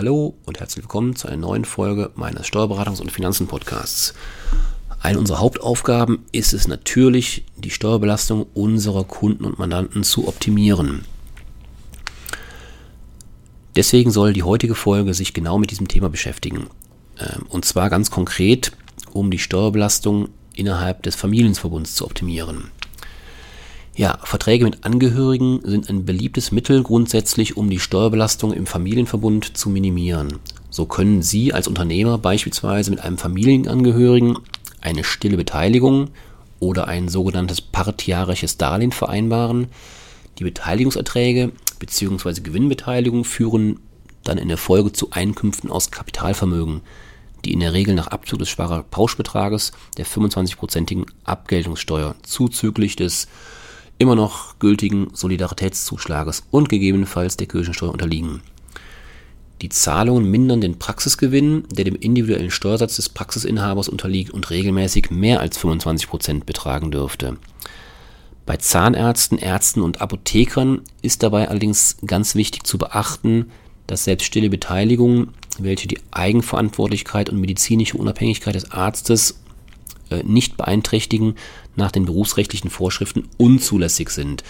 Hallo und herzlich willkommen zu einer neuen Folge meines Steuerberatungs- und Finanzen-Podcasts. Eine unserer Hauptaufgaben ist es natürlich, die Steuerbelastung unserer Kunden und Mandanten zu optimieren. Deswegen soll die heutige Folge sich genau mit diesem Thema beschäftigen. Ähm, und zwar ganz konkret, um die Steuerbelastung innerhalb des Familienverbunds zu optimieren. Ja, Verträge mit Angehörigen sind ein beliebtes Mittel grundsätzlich, um die Steuerbelastung im Familienverbund zu minimieren. So können Sie als Unternehmer beispielsweise mit einem Familienangehörigen eine stille Beteiligung oder ein sogenanntes partiarisches Darlehen vereinbaren. Die Beteiligungserträge bzw. Gewinnbeteiligung führen dann in der Folge zu Einkünften aus Kapitalvermögen, die in der Regel nach Abzug des Sparerpauschbetrages der 25-prozentigen Abgeltungssteuer zuzüglich des immer noch gültigen Solidaritätszuschlages und gegebenenfalls der Kirchensteuer unterliegen. Die Zahlungen mindern den Praxisgewinn, der dem individuellen Steuersatz des Praxisinhabers unterliegt und regelmäßig mehr als 25% betragen dürfte. Bei Zahnärzten, Ärzten und Apothekern ist dabei allerdings ganz wichtig zu beachten, dass selbst stille Beteiligungen, welche die Eigenverantwortlichkeit und medizinische Unabhängigkeit des Arztes äh, nicht beeinträchtigen, nach den berufsrechtlichen Vorschriften unzulässig sind.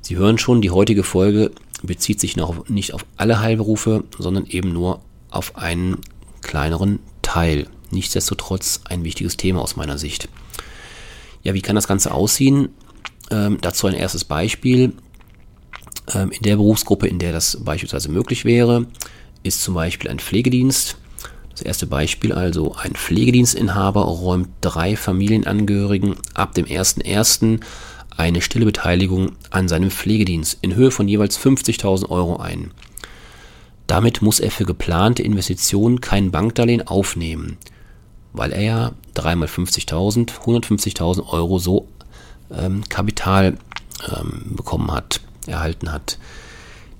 Sie hören schon, die heutige Folge bezieht sich noch nicht auf alle Heilberufe, sondern eben nur auf einen kleineren Teil. Nichtsdestotrotz ein wichtiges Thema aus meiner Sicht. Ja, wie kann das Ganze aussehen? Ähm, dazu ein erstes Beispiel. Ähm, in der Berufsgruppe, in der das beispielsweise möglich wäre, ist zum Beispiel ein Pflegedienst. Das erste Beispiel also, ein Pflegedienstinhaber räumt drei Familienangehörigen ab dem 1.1. eine stille Beteiligung an seinem Pflegedienst in Höhe von jeweils 50.000 Euro ein. Damit muss er für geplante Investitionen kein Bankdarlehen aufnehmen, weil er ja 3 mal 50.000, 150.000 Euro so ähm, Kapital ähm, bekommen hat, erhalten hat.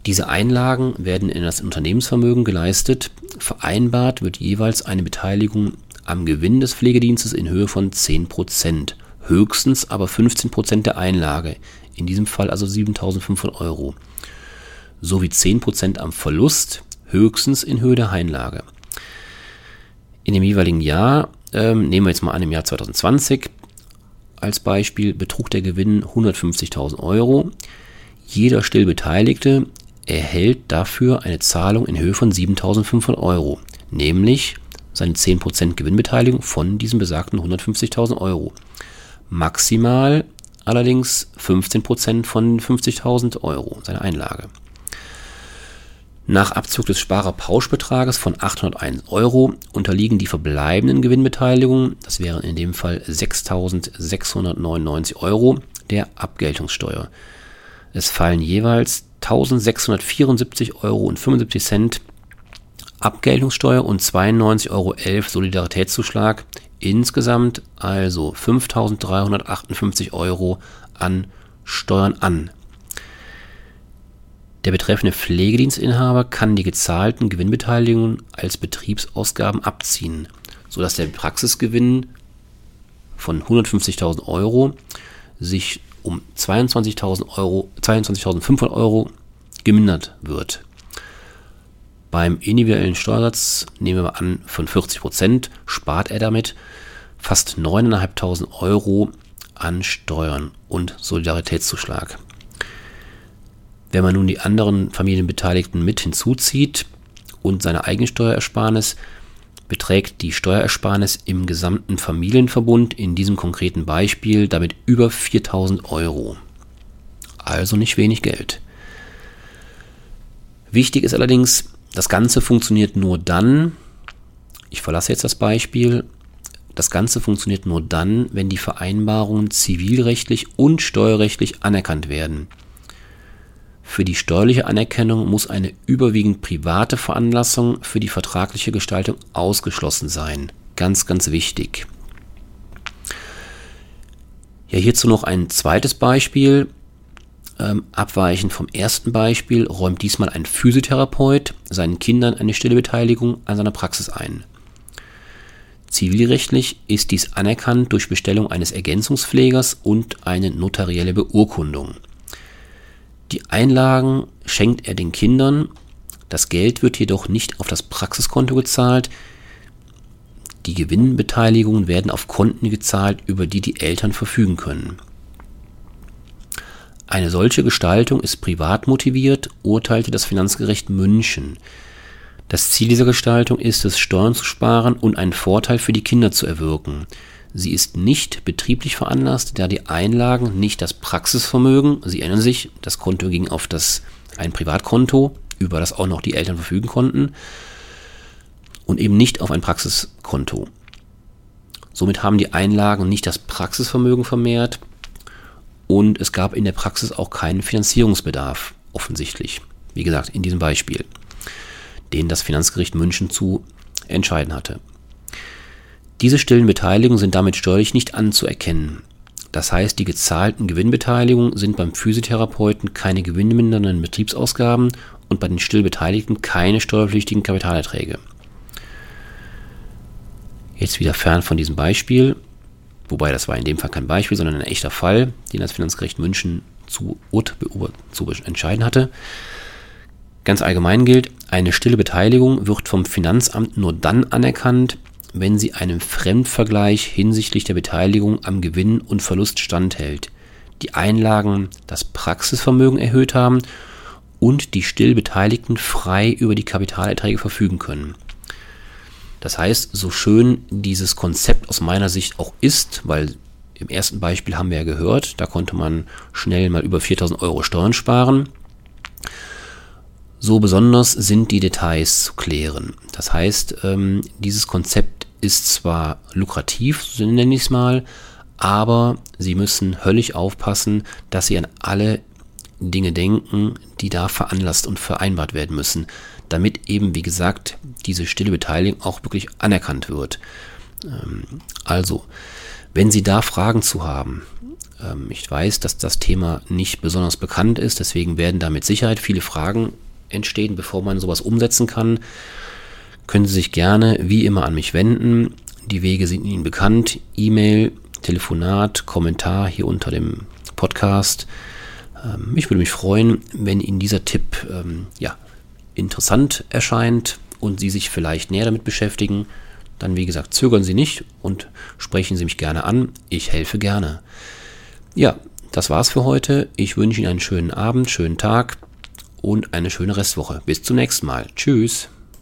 Diese Einlagen werden in das Unternehmensvermögen geleistet. Vereinbart wird jeweils eine Beteiligung am Gewinn des Pflegedienstes in Höhe von 10%, höchstens aber 15% der Einlage, in diesem Fall also 7.500 Euro, sowie 10% am Verlust, höchstens in Höhe der Einlage. In dem jeweiligen Jahr, ähm, nehmen wir jetzt mal an, im Jahr 2020 als Beispiel, betrug der Gewinn 150.000 Euro. Jeder Stillbeteiligte erhält dafür eine Zahlung in Höhe von 7.500 Euro, nämlich seine 10% Gewinnbeteiligung von diesen besagten 150.000 Euro. Maximal allerdings 15% von 50.000 Euro, seine Einlage. Nach Abzug des Sparerpauschbetrages von 801 Euro unterliegen die verbleibenden Gewinnbeteiligungen, das wären in dem Fall 6.699 Euro, der Abgeltungssteuer. Es fallen jeweils 1674,75 Euro Abgeltungssteuer und 92,11 Euro Solidaritätszuschlag. Insgesamt also 5.358 Euro an Steuern an. Der betreffende Pflegedienstinhaber kann die gezahlten Gewinnbeteiligungen als Betriebsausgaben abziehen, sodass der Praxisgewinn von 150.000 Euro sich um 22.000 Euro, 22.500 Euro gemindert wird. Beim individuellen Steuersatz nehmen wir an von 40 Prozent spart er damit fast 9.500 Euro an Steuern und Solidaritätszuschlag. Wenn man nun die anderen Familienbeteiligten mit hinzuzieht und seine Eigensteuerersparnis, beträgt die Steuerersparnis im gesamten Familienverbund in diesem konkreten Beispiel damit über 4000 Euro. Also nicht wenig Geld. Wichtig ist allerdings, das Ganze funktioniert nur dann, ich verlasse jetzt das Beispiel, das Ganze funktioniert nur dann, wenn die Vereinbarungen zivilrechtlich und steuerrechtlich anerkannt werden. Für die steuerliche Anerkennung muss eine überwiegend private Veranlassung für die vertragliche Gestaltung ausgeschlossen sein. Ganz, ganz wichtig. Ja, hierzu noch ein zweites Beispiel. Ähm, abweichend vom ersten Beispiel räumt diesmal ein Physiotherapeut seinen Kindern eine stille Beteiligung an seiner Praxis ein. Zivilrechtlich ist dies anerkannt durch Bestellung eines Ergänzungspflegers und eine notarielle Beurkundung. Die Einlagen schenkt er den Kindern. Das Geld wird jedoch nicht auf das Praxiskonto gezahlt. Die Gewinnbeteiligungen werden auf Konten gezahlt, über die die Eltern verfügen können. Eine solche Gestaltung ist privat motiviert, urteilte das Finanzgericht München. Das Ziel dieser Gestaltung ist es, Steuern zu sparen und einen Vorteil für die Kinder zu erwirken. Sie ist nicht betrieblich veranlasst, da die Einlagen nicht das Praxisvermögen, Sie erinnern sich, das Konto ging auf das, ein Privatkonto, über das auch noch die Eltern verfügen konnten, und eben nicht auf ein Praxiskonto. Somit haben die Einlagen nicht das Praxisvermögen vermehrt und es gab in der Praxis auch keinen Finanzierungsbedarf, offensichtlich. Wie gesagt, in diesem Beispiel, den das Finanzgericht München zu entscheiden hatte. Diese stillen Beteiligungen sind damit steuerlich nicht anzuerkennen. Das heißt, die gezahlten Gewinnbeteiligungen sind beim Physiotherapeuten keine gewinnmindernden Betriebsausgaben und bei den Stillbeteiligten keine steuerpflichtigen Kapitalerträge. Jetzt wieder fern von diesem Beispiel, wobei das war in dem Fall kein Beispiel, sondern ein echter Fall, den das Finanzgericht München zu, zu entscheiden hatte. Ganz allgemein gilt, eine stille Beteiligung wird vom Finanzamt nur dann anerkannt, wenn sie einem Fremdvergleich hinsichtlich der Beteiligung am Gewinn und Verlust standhält, die Einlagen das Praxisvermögen erhöht haben und die Stillbeteiligten frei über die Kapitalerträge verfügen können. Das heißt, so schön dieses Konzept aus meiner Sicht auch ist, weil im ersten Beispiel haben wir ja gehört, da konnte man schnell mal über 4000 Euro Steuern sparen. So besonders sind die Details zu klären. Das heißt, ähm, dieses Konzept ist zwar lukrativ, so nenne ich es mal, aber Sie müssen höllisch aufpassen, dass Sie an alle Dinge denken, die da veranlasst und vereinbart werden müssen, damit eben, wie gesagt, diese stille Beteiligung auch wirklich anerkannt wird. Ähm, also, wenn Sie da Fragen zu haben, ähm, ich weiß, dass das Thema nicht besonders bekannt ist, deswegen werden da mit Sicherheit viele Fragen entstehen, bevor man sowas umsetzen kann können Sie sich gerne wie immer an mich wenden. Die Wege sind Ihnen bekannt. E-Mail, Telefonat, Kommentar hier unter dem Podcast. Ähm, ich würde mich freuen, wenn Ihnen dieser Tipp ähm, ja, interessant erscheint und Sie sich vielleicht näher damit beschäftigen. Dann, wie gesagt, zögern Sie nicht und sprechen Sie mich gerne an. Ich helfe gerne. Ja, das war's für heute. Ich wünsche Ihnen einen schönen Abend, schönen Tag und eine schöne Restwoche. Bis zum nächsten Mal. Tschüss.